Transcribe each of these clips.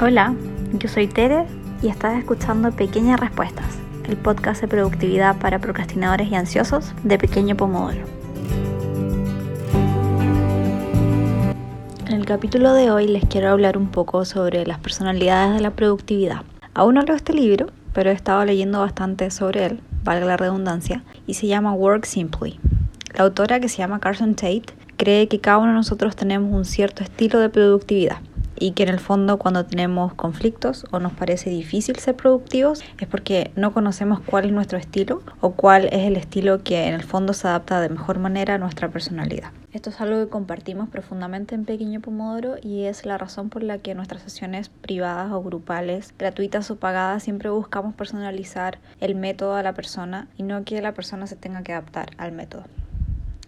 Hola, yo soy Tere y estás escuchando Pequeñas Respuestas, el podcast de productividad para procrastinadores y ansiosos de Pequeño Pomodoro. En el capítulo de hoy les quiero hablar un poco sobre las personalidades de la productividad. Aún no leo este libro, pero he estado leyendo bastante sobre él, valga la redundancia, y se llama Work Simply. La autora, que se llama Carson Tate, cree que cada uno de nosotros tenemos un cierto estilo de productividad y que en el fondo cuando tenemos conflictos o nos parece difícil ser productivos es porque no conocemos cuál es nuestro estilo o cuál es el estilo que en el fondo se adapta de mejor manera a nuestra personalidad. Esto es algo que compartimos profundamente en Pequeño Pomodoro y es la razón por la que nuestras sesiones privadas o grupales, gratuitas o pagadas, siempre buscamos personalizar el método a la persona y no que la persona se tenga que adaptar al método.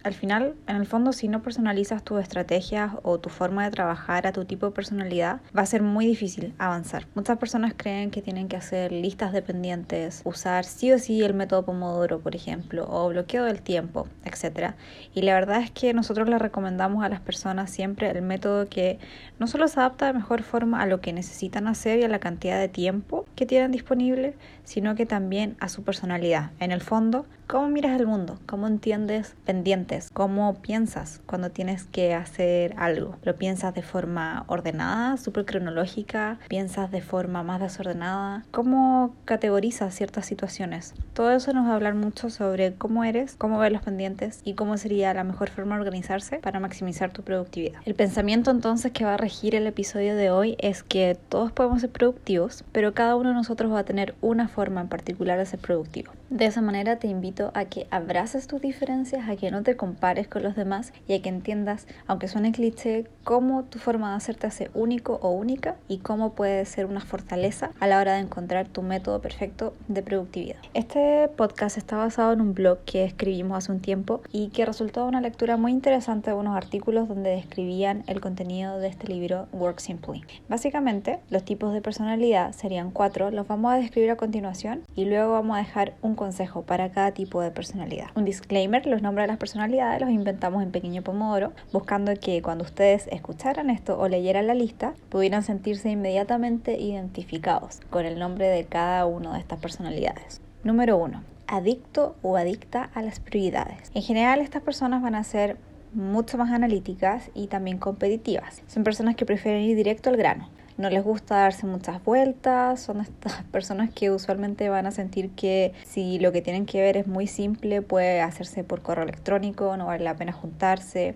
Al final, en el fondo, si no personalizas tus estrategias o tu forma de trabajar a tu tipo de personalidad, va a ser muy difícil avanzar. Muchas personas creen que tienen que hacer listas de pendientes, usar sí o sí el método Pomodoro, por ejemplo, o bloqueo del tiempo, etc. Y la verdad es que nosotros le recomendamos a las personas siempre el método que no solo se adapta de mejor forma a lo que necesitan hacer y a la cantidad de tiempo que tienen disponible, sino que también a su personalidad. En el fondo, cómo miras el mundo, cómo entiendes pendientes, cómo piensas cuando tienes que hacer algo. ¿Lo piensas de forma ordenada, súper cronológica? ¿Piensas de forma más desordenada? ¿Cómo categorizas ciertas situaciones? Todo eso nos va a hablar mucho sobre cómo eres, cómo ves los pendientes y cómo sería la mejor forma de organizarse para maximizar tu productividad. El pensamiento entonces que va a regir el episodio de hoy es que todos podemos ser productivos, pero cada uno de nosotros va a tener una forma en particular de ser productivo. De esa manera te invito a que abraces tus diferencias, a que no te compares con los demás y a que entiendas, aunque suene cliché, cómo tu forma de hacer te hace único o única y cómo puede ser una fortaleza a la hora de encontrar tu método perfecto de productividad. Este podcast está basado en un blog que escribimos hace un tiempo y que resultó una lectura muy interesante de unos artículos donde describían el contenido de este libro Work Simply. Básicamente, los tipos de personalidad serían cuatro, los vamos a describir a continuación y luego vamos a dejar un consejo para cada tipo de personalidad. Un disclaimer, los nombres de las personalidades los inventamos en Pequeño Pomodoro, buscando que cuando ustedes escucharan esto o leyeran la lista, pudieran sentirse inmediatamente identificados con el nombre de cada una de estas personalidades. Número 1. Adicto o adicta a las prioridades. En general, estas personas van a ser mucho más analíticas y también competitivas. Son personas que prefieren ir directo al grano no les gusta darse muchas vueltas, son estas personas que usualmente van a sentir que si lo que tienen que ver es muy simple, puede hacerse por correo electrónico, no vale la pena juntarse.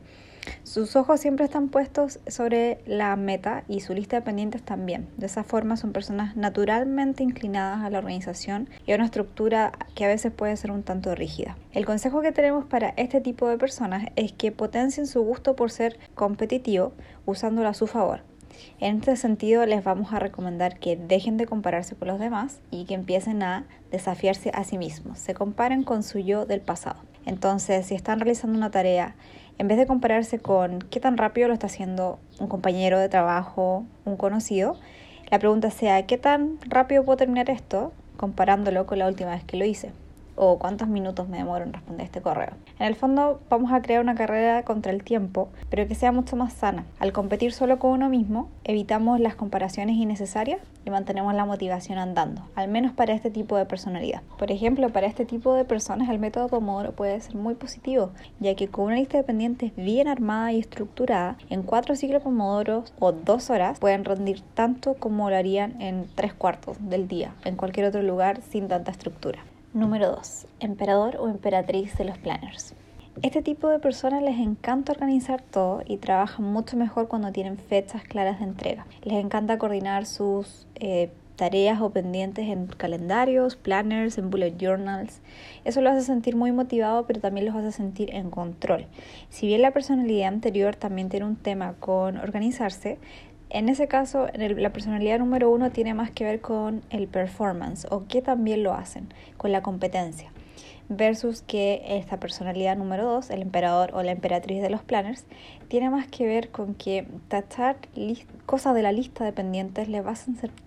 Sus ojos siempre están puestos sobre la meta y su lista de pendientes también. De esa forma son personas naturalmente inclinadas a la organización y a una estructura que a veces puede ser un tanto rígida. El consejo que tenemos para este tipo de personas es que potencien su gusto por ser competitivo usándolo a su favor. En este sentido, les vamos a recomendar que dejen de compararse con los demás y que empiecen a desafiarse a sí mismos, se comparen con su yo del pasado. Entonces, si están realizando una tarea, en vez de compararse con qué tan rápido lo está haciendo un compañero de trabajo, un conocido, la pregunta sea, ¿qué tan rápido puedo terminar esto comparándolo con la última vez que lo hice? O cuántos minutos me demoro en responder este correo. En el fondo vamos a crear una carrera contra el tiempo, pero que sea mucho más sana. Al competir solo con uno mismo, evitamos las comparaciones innecesarias y mantenemos la motivación andando, al menos para este tipo de personalidad. Por ejemplo, para este tipo de personas el método Pomodoro puede ser muy positivo, ya que con una lista de pendientes bien armada y estructurada, en cuatro ciclos Pomodoro o dos horas pueden rendir tanto como lo harían en tres cuartos del día, en cualquier otro lugar sin tanta estructura. Número 2. Emperador o emperatriz de los planners. Este tipo de personas les encanta organizar todo y trabajan mucho mejor cuando tienen fechas claras de entrega. Les encanta coordinar sus eh, tareas o pendientes en calendarios, planners, en bullet journals. Eso los hace sentir muy motivados, pero también los hace sentir en control. Si bien la personalidad anterior también tiene un tema con organizarse, en ese caso, la personalidad número uno tiene más que ver con el performance o que también lo hacen, con la competencia, versus que esta personalidad número dos, el emperador o la emperatriz de los planners, tiene más que ver con que tachar cosas de la lista de pendientes les va a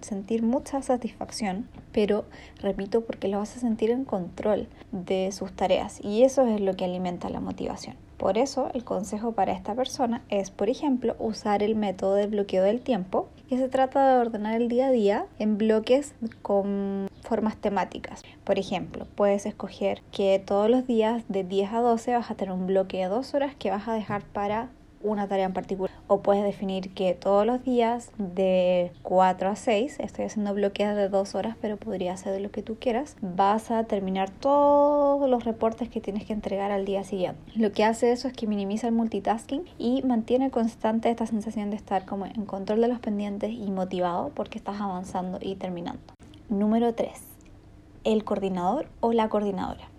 sentir mucha satisfacción, pero repito, porque los a sentir en control de sus tareas y eso es lo que alimenta la motivación. Por eso, el consejo para esta persona es, por ejemplo, usar el método de bloqueo del tiempo, que se trata de ordenar el día a día en bloques con formas temáticas. Por ejemplo, puedes escoger que todos los días de 10 a 12 vas a tener un bloque de dos horas que vas a dejar para una tarea en particular. O puedes definir que todos los días de 4 a 6, estoy haciendo bloqueos de 2 horas, pero podría ser de lo que tú quieras, vas a terminar todos los reportes que tienes que entregar al día siguiente. Lo que hace eso es que minimiza el multitasking y mantiene constante esta sensación de estar como en control de los pendientes y motivado porque estás avanzando y terminando. Número 3. El coordinador o la coordinadora.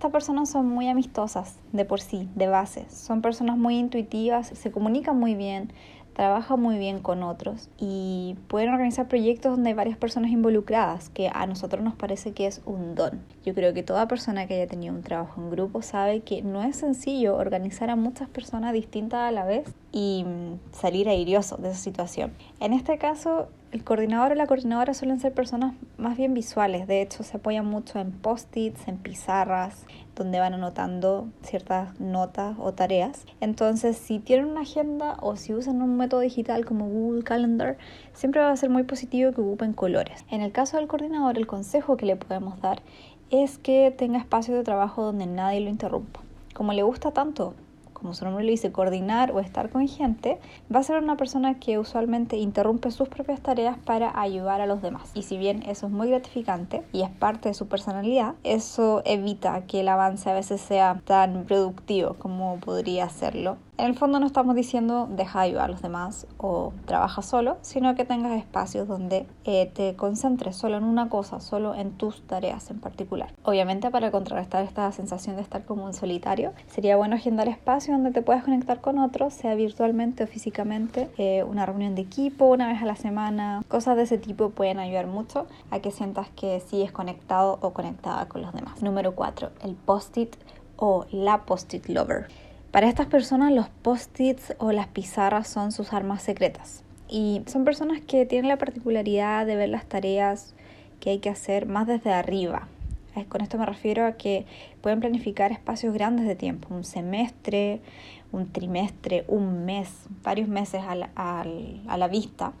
Estas personas son muy amistosas de por sí, de base. Son personas muy intuitivas, se comunican muy bien, trabajan muy bien con otros y pueden organizar proyectos donde hay varias personas involucradas, que a nosotros nos parece que es un don. Yo creo que toda persona que haya tenido un trabajo en grupo sabe que no es sencillo organizar a muchas personas distintas a la vez y mm, salir airioso de esa situación. En este caso, el coordinador o la coordinadora suelen ser personas más bien visuales, de hecho se apoyan mucho en post-its, en pizarras, donde van anotando ciertas notas o tareas. Entonces, si tienen una agenda o si usan un método digital como Google Calendar, siempre va a ser muy positivo que ocupen colores. En el caso del coordinador, el consejo que le podemos dar es que tenga espacio de trabajo donde nadie lo interrumpa. Como le gusta tanto como su nombre lo dice, coordinar o estar con gente, va a ser una persona que usualmente interrumpe sus propias tareas para ayudar a los demás. Y si bien eso es muy gratificante y es parte de su personalidad, eso evita que el avance a veces sea tan productivo como podría serlo en el fondo no estamos diciendo deja de a los demás o trabaja solo, sino que tengas espacios donde eh, te concentres solo en una cosa, solo en tus tareas en particular. Obviamente para contrarrestar esta sensación de estar como un solitario, sería bueno agendar espacios donde te puedas conectar con otros, sea virtualmente o físicamente, eh, una reunión de equipo una vez a la semana, cosas de ese tipo pueden ayudar mucho a que sientas que sigues conectado o conectada con los demás. Número 4, el post-it o la post-it lover. Para estas personas los post-its o las pizarras son sus armas secretas. Y son personas que tienen la particularidad de ver las tareas que hay que hacer más desde arriba. Con esto me refiero a que pueden planificar espacios grandes de tiempo, un semestre, un trimestre, un mes, varios meses a la, vista,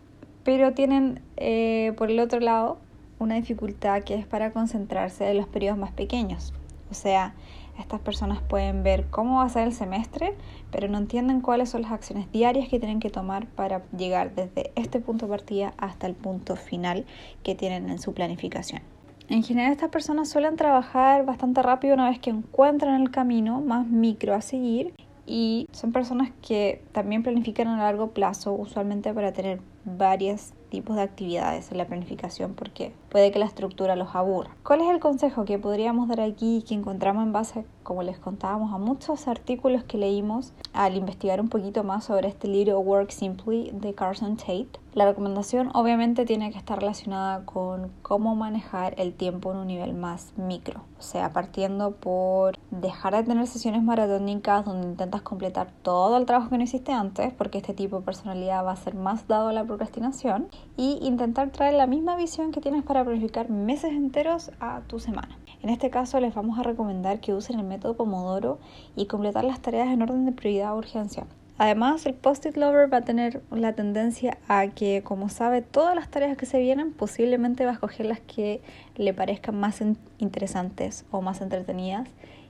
pero tienen eh, por el otro lado una dificultad que es para concentrarse en los periodos más pequeños. O sea, estas personas pueden ver cómo va a ser el semestre, pero no entienden cuáles son las acciones diarias que tienen que tomar para llegar desde este punto de partida hasta el punto final que tienen en su planificación. En general estas personas suelen trabajar bastante rápido una vez que encuentran el camino más micro a seguir y son personas que también planifican a largo plazo, usualmente para tener varios tipos de actividades en la planificación porque puede que la estructura los aburra. ¿Cuál es el consejo que podríamos dar aquí y que encontramos en base, como les contábamos, a muchos artículos que leímos al investigar un poquito más sobre este libro Work Simply de Carson Tate? La recomendación obviamente tiene que estar relacionada con cómo manejar el tiempo en un nivel más micro, o sea, partiendo por dejar de tener sesiones maratónicas donde intentas completar todo el trabajo que no hiciste antes, porque este tipo de personalidad va a ser más dado a la procrastinación, y intentar traer la misma visión que tienes para planificar meses enteros a tu semana. En este caso les vamos a recomendar que usen el método Pomodoro y completar las tareas en orden de prioridad o urgencia. Además, el Post-it Lover va a tener la tendencia a que, como sabe todas las tareas que se vienen, posiblemente va a escoger las que le parezcan más interesantes o más entretenidas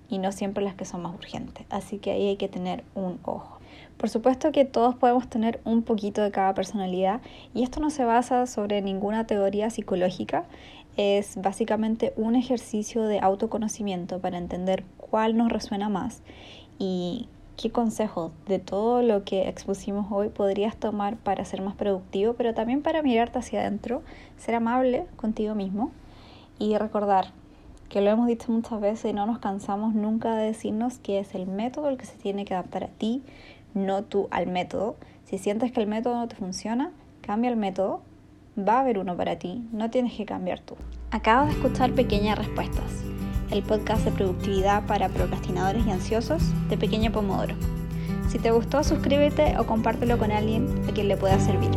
y no siempre las que son más urgentes. Así que ahí hay que tener un ojo. Por supuesto que todos podemos tener un poquito de cada personalidad y esto no se basa sobre ninguna teoría psicológica, es básicamente un ejercicio de autoconocimiento para entender cuál nos resuena más y qué consejos de todo lo que expusimos hoy podrías tomar para ser más productivo, pero también para mirarte hacia adentro, ser amable contigo mismo y recordar que lo hemos dicho muchas veces y no nos cansamos nunca de decirnos que es el método el que se tiene que adaptar a ti, no tú al método. Si sientes que el método no te funciona, cambia el método, va a haber uno para ti, no tienes que cambiar tú. Acabas de escuchar Pequeñas Respuestas, el podcast de productividad para procrastinadores y ansiosos de Pequeño Pomodoro. Si te gustó, suscríbete o compártelo con alguien a quien le pueda servir.